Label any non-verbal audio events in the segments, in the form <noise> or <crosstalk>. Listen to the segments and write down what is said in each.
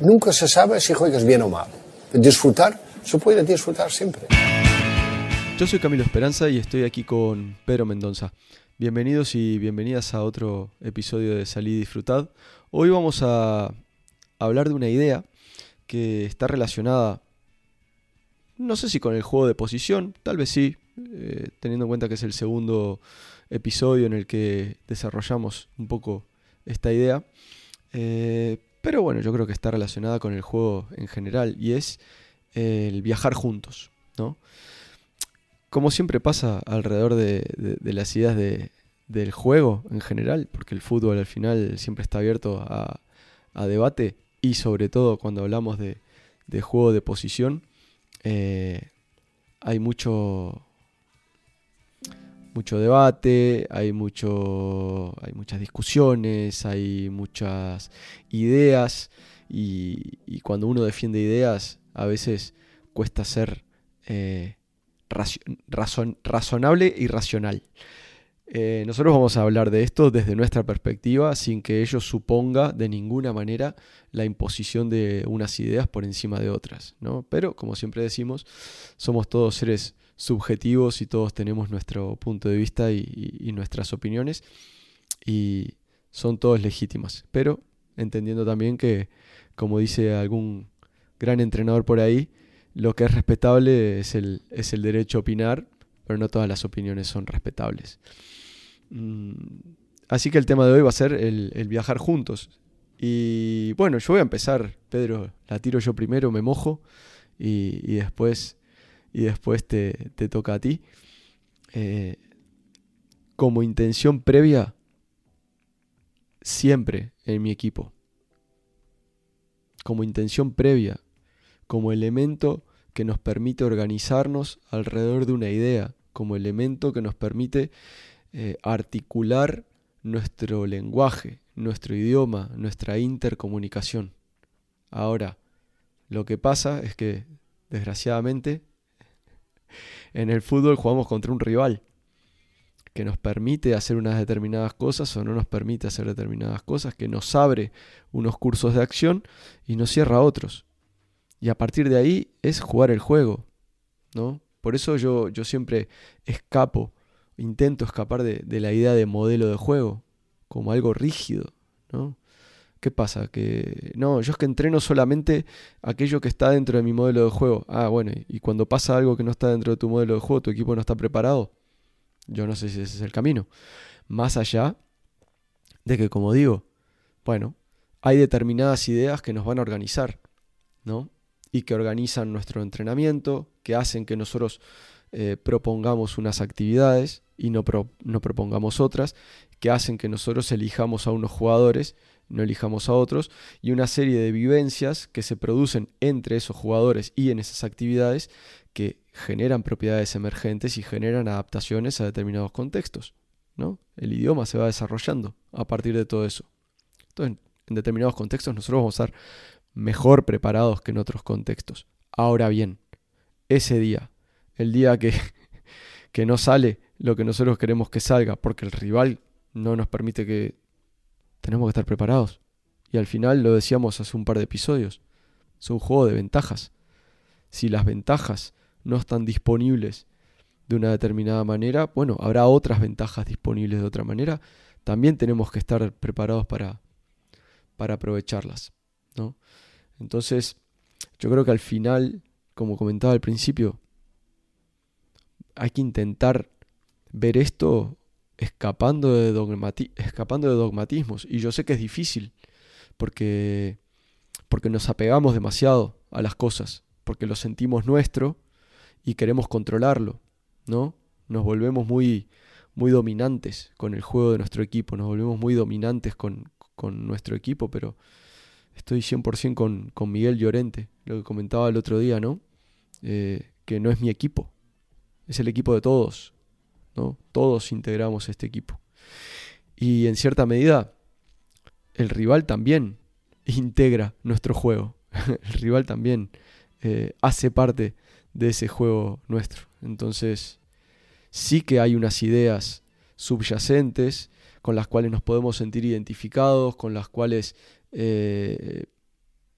Nunca se sabe si juegas bien o mal. Disfrutar, se puede disfrutar siempre. Yo soy Camilo Esperanza y estoy aquí con Pedro Mendoza. Bienvenidos y bienvenidas a otro episodio de Salí y Disfrutad. Hoy vamos a hablar de una idea que está relacionada, no sé si con el juego de posición, tal vez sí, eh, teniendo en cuenta que es el segundo episodio en el que desarrollamos un poco esta idea. Eh, pero bueno, yo creo que está relacionada con el juego en general y es el viajar juntos, ¿no? Como siempre pasa alrededor de, las ideas del juego en general, porque el fútbol al final siempre está abierto a, debate y sobre todo cuando hablamos de, juego de posición, eh, hay mucho, mucho debate, hay, hay muchas discusiones, hay muchas ideas y, cuando uno defiende ideas a veces cuesta ser eh, razonable y racional. Eh, nosotros vamos a hablar de esto desde nuestra perspectiva sin que ello suponga de ninguna manera la imposición de unas ideas por encima de otras. ¿no? Pero, como siempre decimos, somos todos seres subjetivos y todos tenemos nuestro punto de vista y, nuestras opiniones y son todos legítimas, pero entendiendo también que, como dice algún gran entrenador por ahí, lo que es respetable es el, es el derecho a opinar, pero no todas las opiniones son respetables. Mm, así que el tema de hoy va a ser el, viajar juntos. Y bueno, yo voy a empezar, Pedro, la tiro yo primero, me mojo y, y después y después te, toca a ti. Eh, como intención previa, siempre en mi equipo. Como intención previa, como elemento que nos permite organizarnos alrededor de una idea, como elemento que nos permite eh, articular nuestro lenguaje, nuestro idioma, nuestra intercomunicación. Ahora, lo que pasa es que, desgraciadamente, en el fútbol jugamos contra un rival que nos permite hacer unas determinadas cosas o no nos permite hacer determinadas cosas, que nos abre unos cursos de acción y nos cierra otros. Y a partir de ahí es jugar el juego, ¿no? Por eso yo, yo siempre escapo, intento escapar de, de la idea de modelo de juego, como algo rígido, ¿no? ¿Qué pasa? Que no, yo es que entreno solamente aquello que está dentro de mi modelo de juego. Ah, bueno, y cuando pasa algo que no está dentro de tu modelo de juego, tu equipo no está preparado. Yo no sé si ese es el camino. Más allá de que, como digo, bueno, hay determinadas ideas que nos van a organizar, ¿no? Y que organizan nuestro entrenamiento, que hacen que nosotros eh, propongamos unas actividades y no, no propongamos otras, que hacen que nosotros elijamos a unos jugadores no elijamos a otros, y una serie de vivencias que se producen entre esos jugadores y en esas actividades que generan propiedades emergentes y generan adaptaciones a determinados contextos. ¿no? El idioma se va desarrollando a partir de todo eso. Entonces, en determinados contextos nosotros vamos a estar mejor preparados que en otros contextos. Ahora bien, ese día, el día que, <laughs> que no sale lo que nosotros queremos que salga, porque el rival no nos permite que tenemos que estar preparados. Y al final lo decíamos hace un par de episodios. Es un juego de ventajas. Si las ventajas no están disponibles de una determinada manera, bueno, habrá otras ventajas disponibles de otra manera. También tenemos que estar preparados para, para aprovecharlas. ¿no? Entonces, yo creo que al final, como comentaba al principio, hay que intentar ver esto escapando de, escapando de dogmatismos. Y yo sé que es difícil, porque, porque nos apegamos demasiado a las cosas, porque lo sentimos nuestro y queremos controlarlo, ¿no? Nos volvemos muy, muy dominantes con el juego de nuestro equipo, nos volvemos muy dominantes con, con nuestro equipo, pero estoy 100% con, con Miguel Llorente, lo que comentaba el otro día, ¿no? Eh, que no es mi equipo, es el equipo de todos, todos integramos este equipo. Y en cierta medida, el rival también integra nuestro juego. <laughs> el rival también eh, hace parte de ese juego nuestro. Entonces, sí que hay unas ideas subyacentes con las cuales nos podemos sentir identificados, con las cuales eh,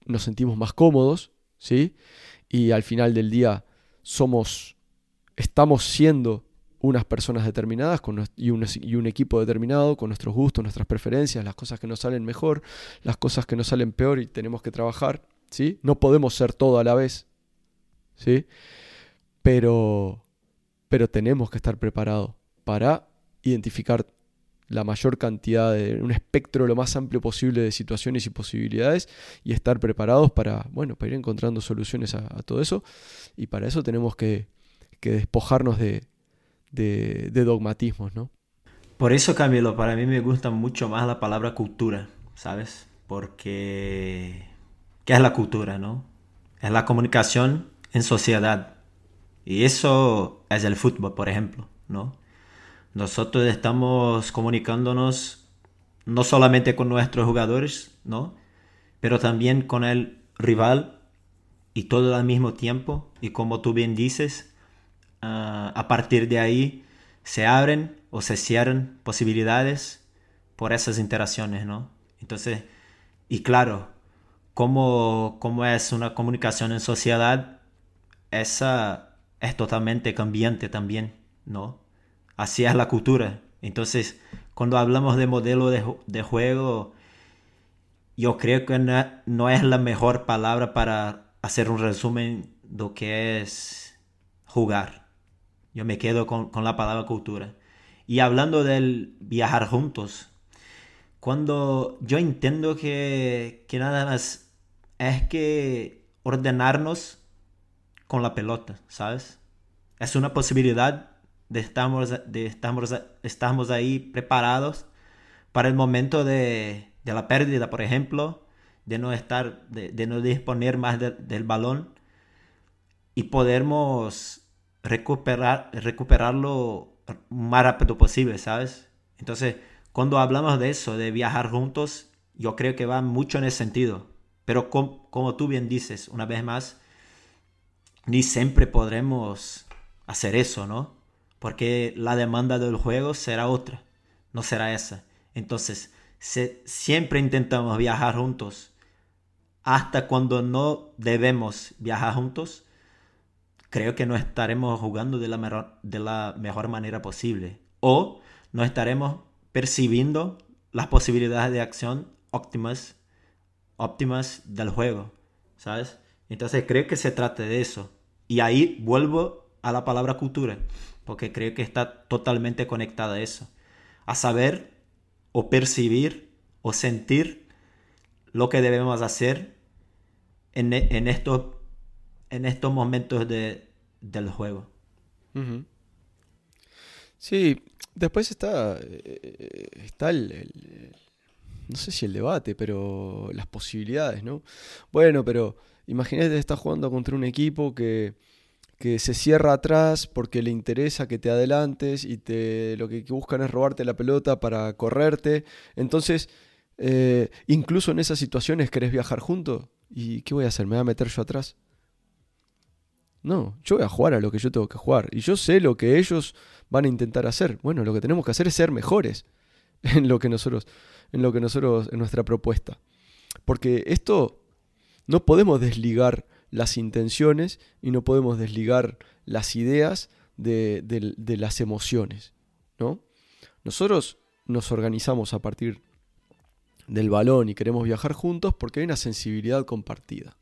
nos sentimos más cómodos, ¿sí? Y al final del día somos, estamos siendo unas personas determinadas con, y, un, equipo determinado con nuestros gustos, nuestras preferencias, las cosas que nos salen mejor, las cosas que nos salen peor y tenemos que trabajar, ¿sí? No podemos ser todo a la vez, ¿sí? Pero, pero tenemos que estar preparados para identificar la mayor cantidad de un espectro lo más amplio posible de situaciones y posibilidades y estar preparados para, bueno, para ir encontrando soluciones a, todo eso y para eso tenemos que, despojarnos de, de, dogmatismos, ¿no? Por eso, Camilo, para mí me gusta mucho más la palabra cultura, ¿sabes? Porque, ¿qué es la cultura, no? Es la comunicación en sociedad. Y eso es el fútbol, por ejemplo, ¿no? Nosotros estamos comunicándonos no solamente con nuestros jugadores, ¿no? Pero también con el rival y todo al mismo tiempo. Y como tú bien dices, ah, a partir de ahí se abren o se cierran posibilidades por esas interacciones, ¿no? Entonces, y claro, como, es una comunicación en sociedad, esa es totalmente cambiante también, ¿no? así es la cultura. Entonces, cuando hablamos de modelo de, juego, yo creo que no, es la mejor palabra para hacer un resumen de lo que es jugar. Yo me quedo con, la palabra cultura. Y hablando del viajar juntos, cuando yo entiendo que, que nada más es que ordenarnos con la pelota, ¿sabes? Es una posibilidad de estamos, de estamos, estamos ahí preparados para el momento de, de la pérdida, por ejemplo, de no estar, de, no disponer más del balón y podemos recuperar, recuperarlo más rápido posible, ¿sabes? Entonces, cuando hablamos de eso, de viajar juntos, yo creo que va mucho en ese sentido. Pero como tú bien dices, una vez más, ni siempre podremos hacer eso, ¿no? porque la demanda del juego será otra, no será esa. Entonces, siempre intentamos viajar juntos. Hasta cuando no debemos viajar juntos, creo que no estaremos jugando de la, mejor, de la mejor manera posible. O no estaremos percibiendo las posibilidades de acción óptimas, óptimas del juego. ¿Sabes? Entonces creo que se trata de eso. Y ahí vuelvo a la palabra cultura porque creo que está totalmente conectada a eso, a saber o percibir o sentir lo que debemos hacer en, en, estos, en estos momentos de, del juego. Sí, después está, eh, está el, no sé si el debate, pero las posibilidades, ¿no? Bueno, pero imagínate estás jugando contra un equipo que que se cierra atrás porque le interesa que te adelantes y te, lo que buscan es robarte la pelota para correrte. Entonces, eh, incluso en esas situaciones querés viajar juntos. ¿Y qué voy a hacer? ¿Me voy a meter yo atrás? No, yo voy a jugar a lo que yo tengo que jugar. Y yo sé lo que ellos van a intentar hacer. Bueno, lo que tenemos que hacer es ser mejores <laughs> en lo que nosotros, en lo que nosotros, en nuestra propuesta. Porque esto no podemos desligar las intenciones y no podemos desligar las ideas de, las emociones. ¿no? Nosotros nos organizamos a partir del balón y queremos viajar juntos porque hay una sensibilidad compartida.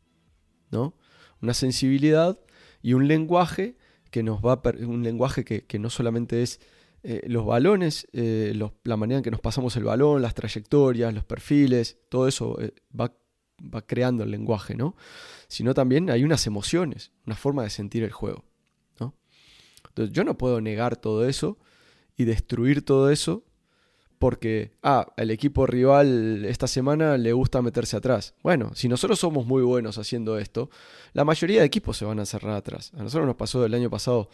¿no? Una sensibilidad y un lenguaje que nos va un lenguaje que, no solamente es eh, los balones, eh, la manera en que nos pasamos el balón, las trayectorias, los perfiles, todo eso eh, va va creando el lenguaje, ¿no? Sino también hay unas emociones, una forma de sentir el juego, ¿no? Entonces yo no puedo negar todo eso y destruir todo eso porque, ah, el equipo rival esta semana le gusta meterse atrás. Bueno, si nosotros somos muy buenos haciendo esto, la mayoría de equipos se van a cerrar atrás. A nosotros nos pasó el año pasado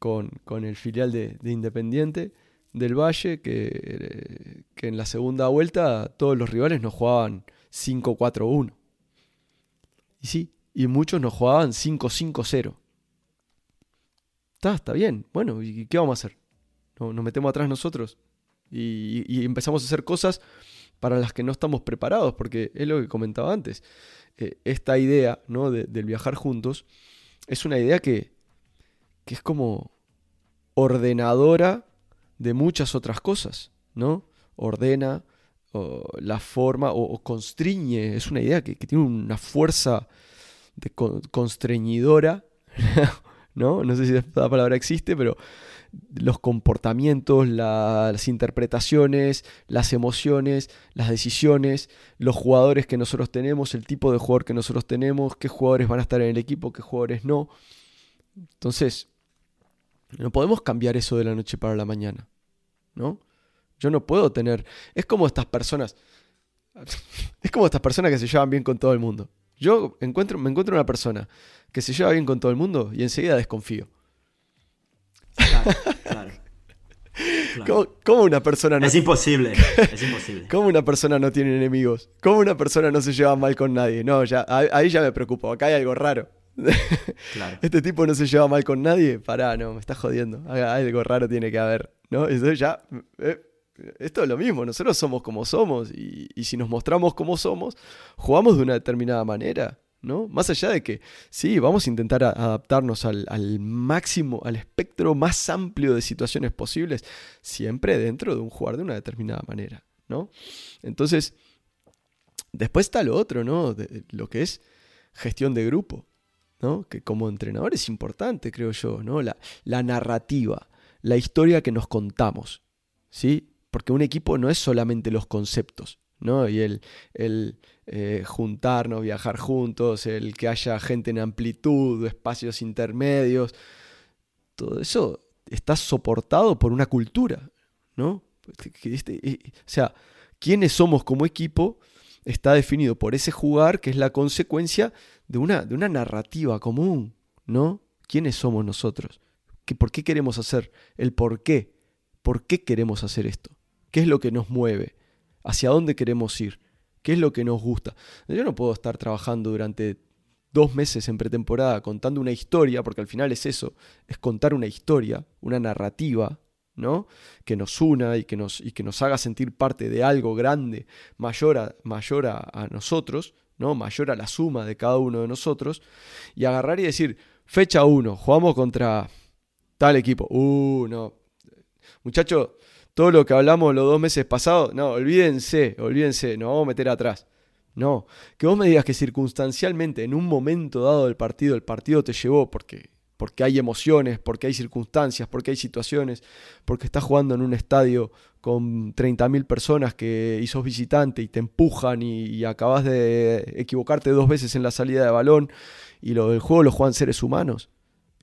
con, el filial de, Independiente del Valle, que, que en la segunda vuelta todos los rivales nos jugaban 5-4-1. Y sí, y muchos nos jugaban 5-5-0. Está, está bien. Bueno, ¿y qué vamos a hacer? Nos metemos atrás nosotros y, empezamos a hacer cosas para las que no estamos preparados, porque es lo que comentaba antes. Eh, esta idea ¿no? del viajar juntos es una idea que, que es como ordenadora de muchas otras cosas, ¿no? Ordena la forma o, constriñe, es una idea que, tiene una fuerza de constreñidora, <laughs> ¿no? No sé si esta palabra existe, pero los comportamientos, las interpretaciones, las emociones, las decisiones, los jugadores que nosotros tenemos, el tipo de jugador que nosotros tenemos, qué jugadores van a estar en el equipo, qué jugadores no. Entonces, no podemos cambiar eso de la noche para la mañana, ¿no? Yo no puedo tener... Es como estas personas... <laughs> Es como estas personas que se llevan bien con todo el mundo. Yo encuentro, me encuentro una persona que se lleva bien con todo el mundo y enseguida desconfío. Claro, <laughs> ¿Cómo, una persona no... Es imposible, es imposible. <laughs> ¿Cómo una persona no tiene enemigos? ¿Cómo una persona no se lleva mal con nadie? No, ya, ahí ya me preocupo, acá hay algo raro. <laughs> Este tipo no se lleva mal con nadie, pará, no, me está jodiendo. Algo raro tiene que haber, ¿no? Eso ya... Eh, esto es lo mismo, nosotros somos como somos y, y si nos mostramos como somos, jugamos de una determinada manera ¿no? Más allá de que, sí, vamos a intentar adaptarnos al, máximo, al espectro más amplio de situaciones posibles, siempre dentro de un jugar de una determinada manera, ¿no? Entonces, después está lo otro, ¿no? lo que es gestión de grupo, ¿no? Que como entrenador es importante, creo yo, ¿no? La, la narrativa, la historia que nos contamos, ¿sí? Porque un equipo no es solamente los conceptos, ¿no? Y el, el eh, juntarnos, viajar juntos, el que haya gente en amplitud, espacios intermedios, todo eso está soportado por una cultura, ¿no? Este, o sea, quiénes somos como equipo está definido por ese jugar que es la consecuencia de una, de una narrativa común, ¿no? ¿Quiénes somos nosotros? ¿Qué, ¿Por qué queremos hacer? El por qué. ¿Por qué queremos hacer esto? ¿Qué es lo que nos mueve? ¿Hacia dónde queremos ir? ¿Qué es lo que nos gusta? Yo no puedo estar trabajando durante dos meses en pretemporada contando una historia, porque al final es eso, es contar una historia, una narrativa, ¿no? Que nos una y que nos, y que nos haga sentir parte de algo grande, mayor a, mayor a, nosotros, ¿no? Mayor a la suma de cada uno de nosotros, y agarrar y decir, fecha 1, jugamos contra tal equipo. Uh, no. Muchacho, todo lo que hablamos los dos meses pasados, no, olvídense, olvídense, nos vamos a meter atrás. No, que vos me digas que circunstancialmente en un momento dado del partido, el partido te llevó porque, porque hay emociones, porque hay circunstancias, porque hay situaciones, porque estás jugando en un estadio con 30.000 personas que y sos visitante y te empujan y, y acabas de equivocarte dos veces en la salida de balón y lo del juego lo juegan seres humanos.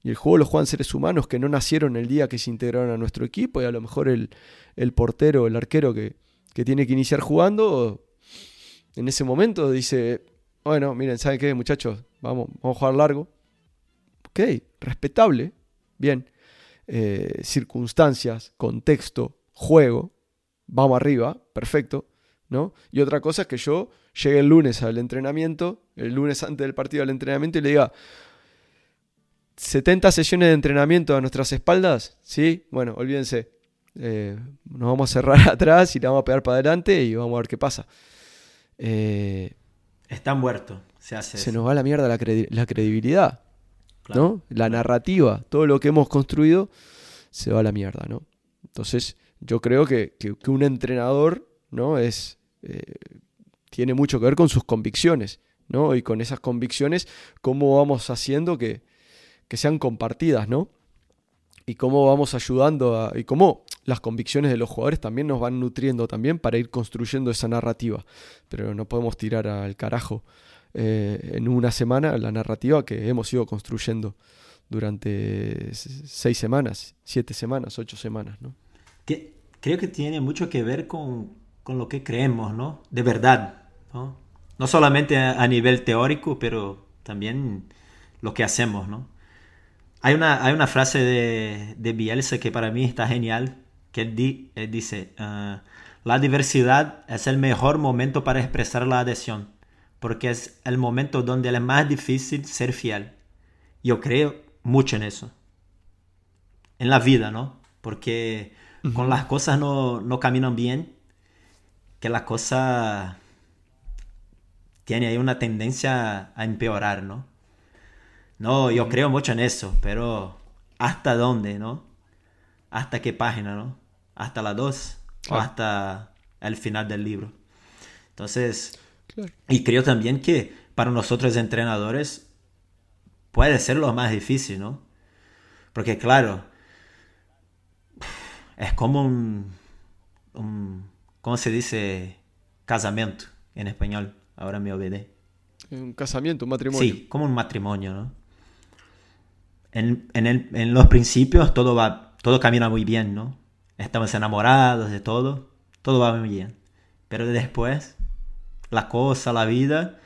Y el juego lo juegan seres humanos que no nacieron el día que se integraron a nuestro equipo y a lo mejor el, el portero, el arquero que, tiene que iniciar jugando, en ese momento dice, bueno, miren, ¿saben qué muchachos? Vamos, vamos a jugar largo. Ok, respetable, bien. Eh, circunstancias, contexto, juego, vamos arriba, perfecto. ¿no? Y otra cosa es que yo llegue el lunes al entrenamiento, el lunes antes del partido al entrenamiento y le diga, 70 sesiones de entrenamiento a nuestras espaldas, ¿sí? Bueno, olvídense. Eh, nos vamos a cerrar <laughs> atrás y le vamos a pegar para adelante y vamos a ver qué pasa. Eh, Está muerto, se hace. Se nos va la mierda la, credibilidad, ¿no? La narrativa, todo lo que hemos construido se va a la mierda, ¿no? Entonces, yo creo que, un entrenador, ¿no? Es, eh, tiene mucho que ver con sus convicciones, ¿no? Y con esas convicciones, cómo vamos haciendo que, que sean compartidas, ¿no? Y cómo vamos ayudando a, y cómo las convicciones de los jugadores también nos van nutriendo también para ir construyendo esa narrativa. Pero no podemos tirar al carajo eh, en una semana la narrativa que hemos ido construyendo durante seis semanas, siete semanas, ocho semanas, ¿no? Creo que tiene mucho que ver con, con lo que creemos, ¿no? De verdad, ¿no? No solamente a nivel teórico, pero también lo que hacemos, ¿no? Hay una, hay una frase de, de Bielsa que para mí está genial, que él, dice, ah, la diversidad es el mejor momento para expresar la adhesión, porque es el momento donde es más difícil ser fiel. Yo creo mucho en eso. En la vida, ¿no? Porque con las cosas no, no caminan bien, que la cosa tiene ahí una tendencia a empeorar, ¿no? No, yo creo mucho en eso, pero ¿hasta dónde, no? ¿Hasta qué página, no? ¿Hasta la 2 o hasta el final del libro? Entonces, y creo también que para nosotros entrenadores puede ser lo más difícil, ¿no? Porque claro, es como un, un ¿cómo se dice? Casamiento en español, ahora me olvidé. Un casamiento, un matrimonio. Sí, como un matrimonio, ¿no? En, en, los principios todo va, todo camina muy bien, ¿no? Estamos enamorados de todo, todo va muy bien. Pero después, la cosa, la vida,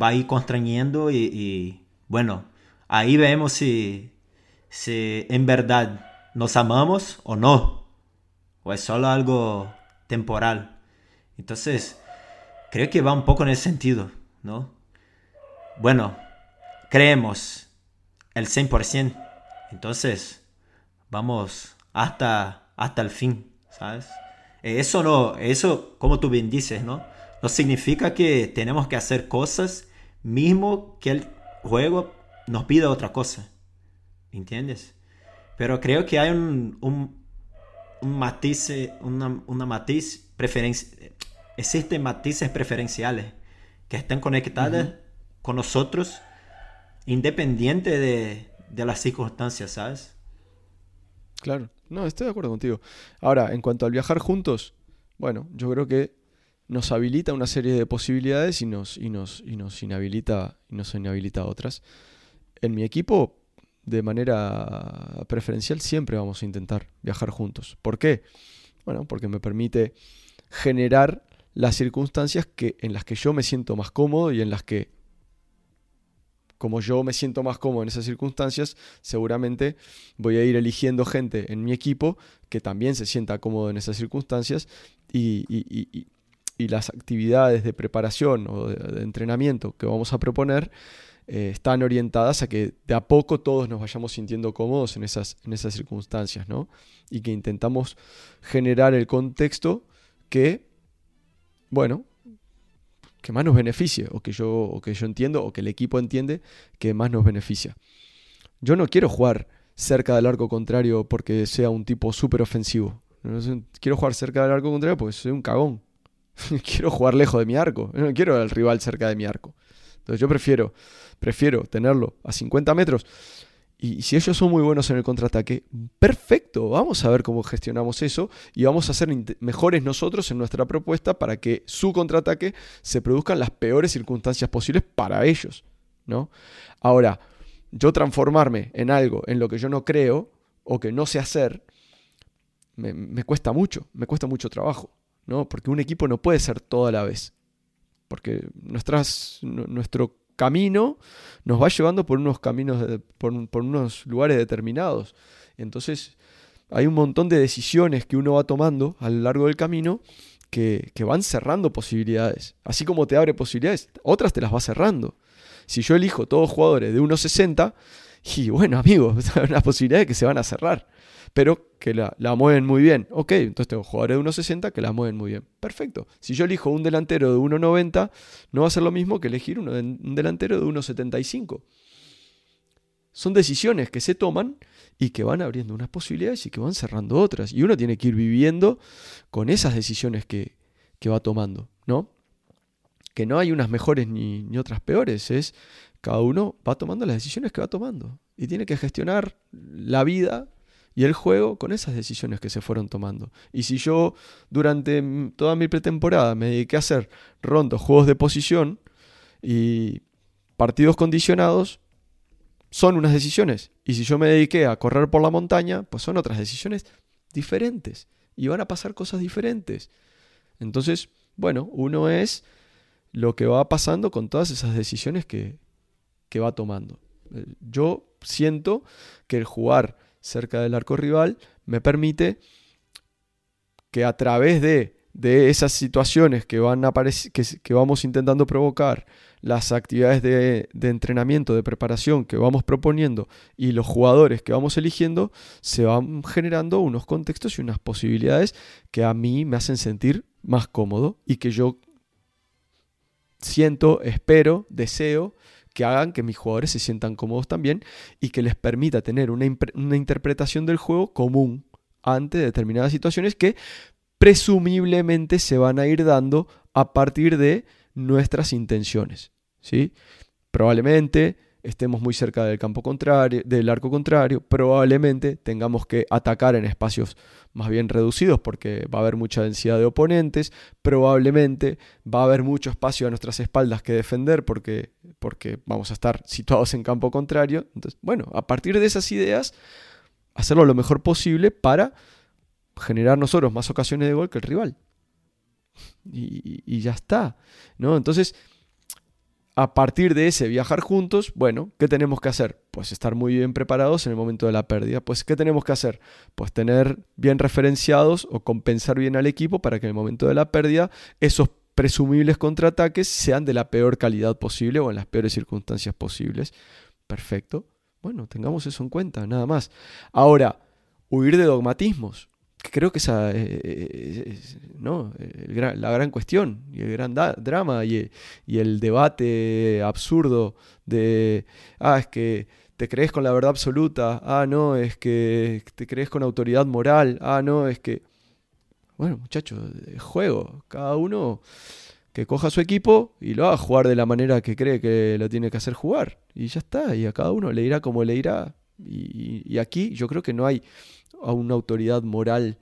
va a ir constreñiendo y, bueno, ahí vemos si, si en verdad nos amamos o no, o es solo algo temporal. Entonces, creo que va un poco en ese sentido, ¿no? Bueno, creemos el 100%. Entonces, vamos hasta, hasta el fin, ¿sabes? Eso no, eso, como tú bien dices, ¿no? No significa que tenemos que hacer cosas mismo que el juego nos pida otra cosa. ¿Entiendes? Pero creo que hay un, un, un matiz, una, una matiz preferencia. Existen matices preferenciales que están conectadas con nosotros independiente de, de las circunstancias, ¿sabes? Claro, no, estoy de acuerdo contigo. Ahora, en cuanto al viajar juntos, bueno, yo creo que nos habilita una serie de posibilidades y nos, y nos, y nos inhabilita y nos inhabilita otras. En mi equipo, de manera preferencial, siempre vamos a intentar viajar juntos. ¿Por qué? Bueno, porque me permite generar las circunstancias que, en las que yo me siento más cómodo y en las que como yo me siento más cómodo en esas circunstancias, seguramente voy a ir eligiendo gente en mi equipo que también se sienta cómodo en esas circunstancias y, las actividades de preparación o de, entrenamiento que vamos a proponer eh, están orientadas a que de a poco todos nos vayamos sintiendo cómodos en esas, en esas circunstancias, ¿no? Y que intentamos generar el contexto que, bueno, que más nos beneficie, o que, yo, o que yo entiendo, o que el equipo entiende que más nos beneficia. Yo no quiero jugar cerca del arco contrario porque sea un tipo súper ofensivo. quiero jugar cerca del arco contrario porque soy un cagón. <laughs> quiero jugar lejos de mi arco. No quiero al rival cerca de mi arco. Entonces yo prefiero, prefiero tenerlo a 50 metros y si ellos son muy buenos en el contraataque, perfecto, vamos a ver cómo gestionamos eso y vamos a ser mejores nosotros en nuestra propuesta para que su contraataque se produzca en las peores circunstancias posibles para ellos, ¿no? Ahora, yo transformarme en algo en lo que yo no creo o que no sé hacer, me, cuesta mucho, me cuesta mucho trabajo, ¿no? Porque un equipo no puede ser todo a la vez. Porque nuestras, nuestro camino nos va llevando por unos caminos, por, unos lugares determinados. Entonces hay un montón de decisiones que uno va tomando a lo largo del camino que, que, van cerrando posibilidades. Así como te abre posibilidades, otras te las va cerrando. Si yo elijo todos jugadores de 1.60, y bueno, amigos, <laughs> hay unas posibilidades que se van a cerrar pero que la, mueven muy bien. Ok, entonces tengo jugadores de 1.60 que la mueven muy bien. Perfecto. Si yo elijo un delantero de 1.90, no va a ser lo mismo que elegir un delantero de 1.75. Son decisiones que se toman y que van abriendo unas posibilidades y que van cerrando otras. Y uno tiene que ir viviendo con esas decisiones que, va tomando, ¿no? Que no hay unas mejores ni, ni otras peores, es cada uno va tomando las decisiones que va tomando. Y tiene que gestionar la vida y el juego con esas decisiones que se fueron tomando. Y si yo durante toda mi pretemporada me dediqué a hacer rondos, juegos de posición y partidos condicionados, son unas decisiones. Y si yo me dediqué a correr por la montaña, pues son otras decisiones diferentes. Y van a pasar cosas diferentes. Entonces, bueno, uno es lo que va pasando con todas esas decisiones que, que va tomando. Eh, yo siento que el jugar cerca del arco rival, me permite que a través de, esas situaciones que, van a que, que, vamos intentando provocar, las actividades de, de, entrenamiento, de preparación que vamos proponiendo y los jugadores que vamos eligiendo, se van generando unos contextos y unas posibilidades que a mí me hacen sentir más cómodo y que yo siento, espero, deseo que hagan que mis jugadores se sientan cómodos también y que les permita tener una, una interpretación del juego común ante determinadas situaciones que presumiblemente se van a ir dando a partir de nuestras intenciones. ¿sí? Probablemente estemos muy cerca del campo contrario, del arco contrario, probablemente tengamos que atacar en espacios más bien reducidos porque va a haber mucha densidad de oponentes, probablemente va a haber mucho espacio a nuestras espaldas que defender porque, porque vamos a estar situados en campo contrario. Entonces, bueno, a partir de esas ideas, hacerlo lo mejor posible para generar nosotros más ocasiones de gol que el rival. Y, y ya está, ¿no? Entonces, a partir de ese viajar juntos, bueno, ¿qué tenemos que hacer? Pues estar muy bien preparados en el momento de la pérdida. Pues ¿qué tenemos que hacer? Pues tener bien referenciados o compensar bien al equipo para que en el momento de la pérdida esos presumibles contraataques sean de la peor calidad posible o en las peores circunstancias posibles. Perfecto. Bueno, tengamos eso en cuenta, nada más. Ahora, huir de dogmatismos creo que esa es ¿no? la gran cuestión y el gran drama y, el debate absurdo de, ah, es que te crees con la verdad absoluta, ah, no, es que te crees con autoridad moral, ah, no, es que... Bueno, muchachos, juego, cada uno que coja su equipo y lo haga jugar de la manera que cree que lo tiene que hacer jugar. Y ya está, y a cada uno le irá como le irá. Y aquí yo creo que no hay a una autoridad moral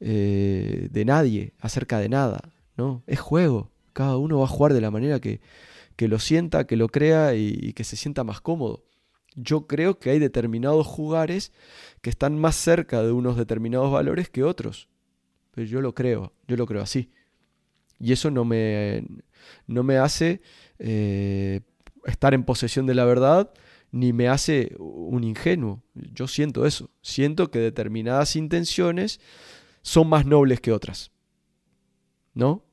eh, de nadie, acerca de nada, ¿no? Es juego, cada uno va a jugar de la manera que, que lo sienta, que lo crea y, que se sienta más cómodo. Yo creo que hay determinados jugares que están más cerca de unos determinados valores que otros. Pero yo lo creo, yo lo creo así. Y eso no me, no me hace eh, estar en posesión de la verdad ni me hace un ingenuo. Yo siento eso. Siento que determinadas intenciones son más nobles que otras. ¿No?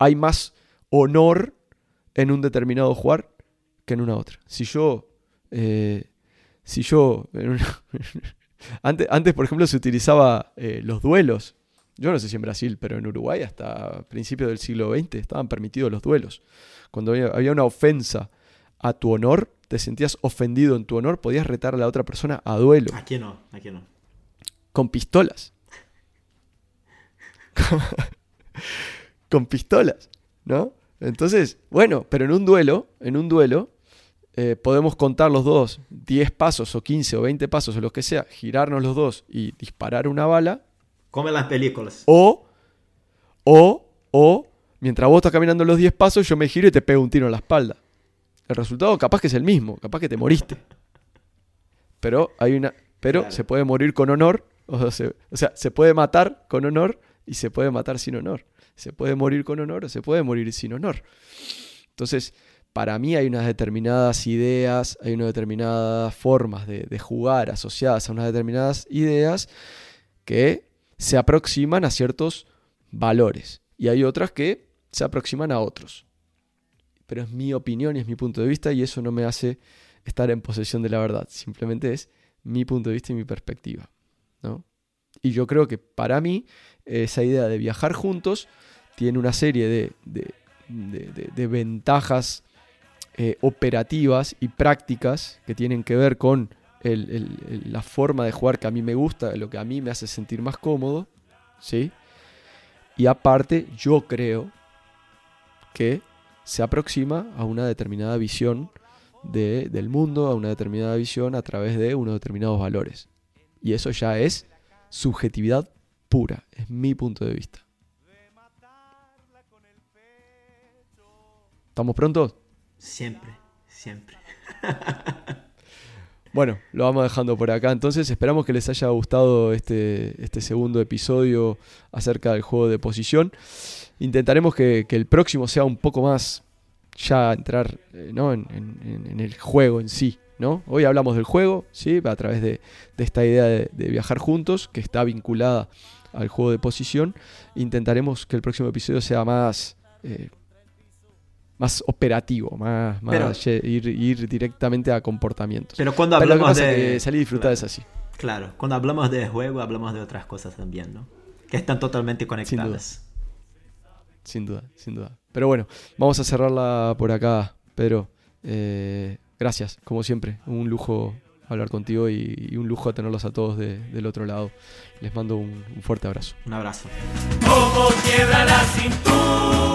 Hay más honor en un determinado jugar que en una otra. Si yo. Eh, si yo. <laughs> antes, antes, por ejemplo, se utilizaba eh, los duelos. Yo no sé si en Brasil, pero en Uruguay hasta principios del siglo XX estaban permitidos los duelos. Cuando había una ofensa a tu honor, te sentías ofendido en tu honor, podías retar a la otra persona a duelo. Aquí no, aquí no. Con pistolas. <laughs> con pistolas, ¿no? Entonces, bueno, pero en un duelo, en un duelo, eh, podemos contar los dos 10 pasos o 15 o 20 pasos o lo que sea, girarnos los dos y disparar una bala. Come las películas. O, o, o, mientras vos estás caminando los 10 pasos, yo me giro y te pego un tiro en la espalda. El resultado capaz que es el mismo, capaz que te moriste. Pero hay una. Pero se puede morir con honor. O sea, se, puede matar con honor y se puede matar sin honor. Se puede morir con honor o se puede morir sin honor. Entonces, para mí hay unas determinadas ideas, hay unas determinadas formas de, de, jugar asociadas a unas determinadas ideas que se aproximan a ciertos valores y hay otras que se aproximan a otros pero es mi opinión y es mi punto de vista y eso no me hace estar en posesión de la verdad, simplemente es mi punto de vista y mi perspectiva. ¿no? Y yo creo que para mí esa idea de viajar juntos tiene una serie de, de, ventajas eh, operativas y prácticas que tienen que ver con la forma de jugar que a mí me gusta, lo que a mí me hace sentir más cómodo, ¿sí? Y aparte, yo creo que se aproxima a una determinada visión del mundo, a una determinada visión a través de unos determinados valores. Y eso ya es subjetividad pura, es mi punto de vista. ¿Estamos prontos? Siempre, siempre. <laughs> Bueno, lo vamos dejando por acá. Entonces esperamos que les haya gustado este, este segundo episodio acerca del juego de posición. Intentaremos que, el próximo sea un poco más ya entrar eh, en, el juego en sí. ¿no? Hoy hablamos del juego, ¿sí? a través de, esta idea de, viajar juntos, que está vinculada al juego de posición. Intentaremos que el próximo episodio sea más, eh, más operativo, más, ir, directamente a comportamientos. Pero cuando hablamos de salir y disfrutar es así. Claro, cuando hablamos de juego hablamos de otras cosas también, ¿no? Que están totalmente conectadas. Sin duda, sin duda. Pero bueno, vamos a cerrarla por acá, Pedro. Eh, gracias, como siempre. Un lujo hablar contigo y, un lujo tenerlos a todos del otro lado. Les mando un, un fuerte abrazo. Un abrazo. Como quiebra la cintura.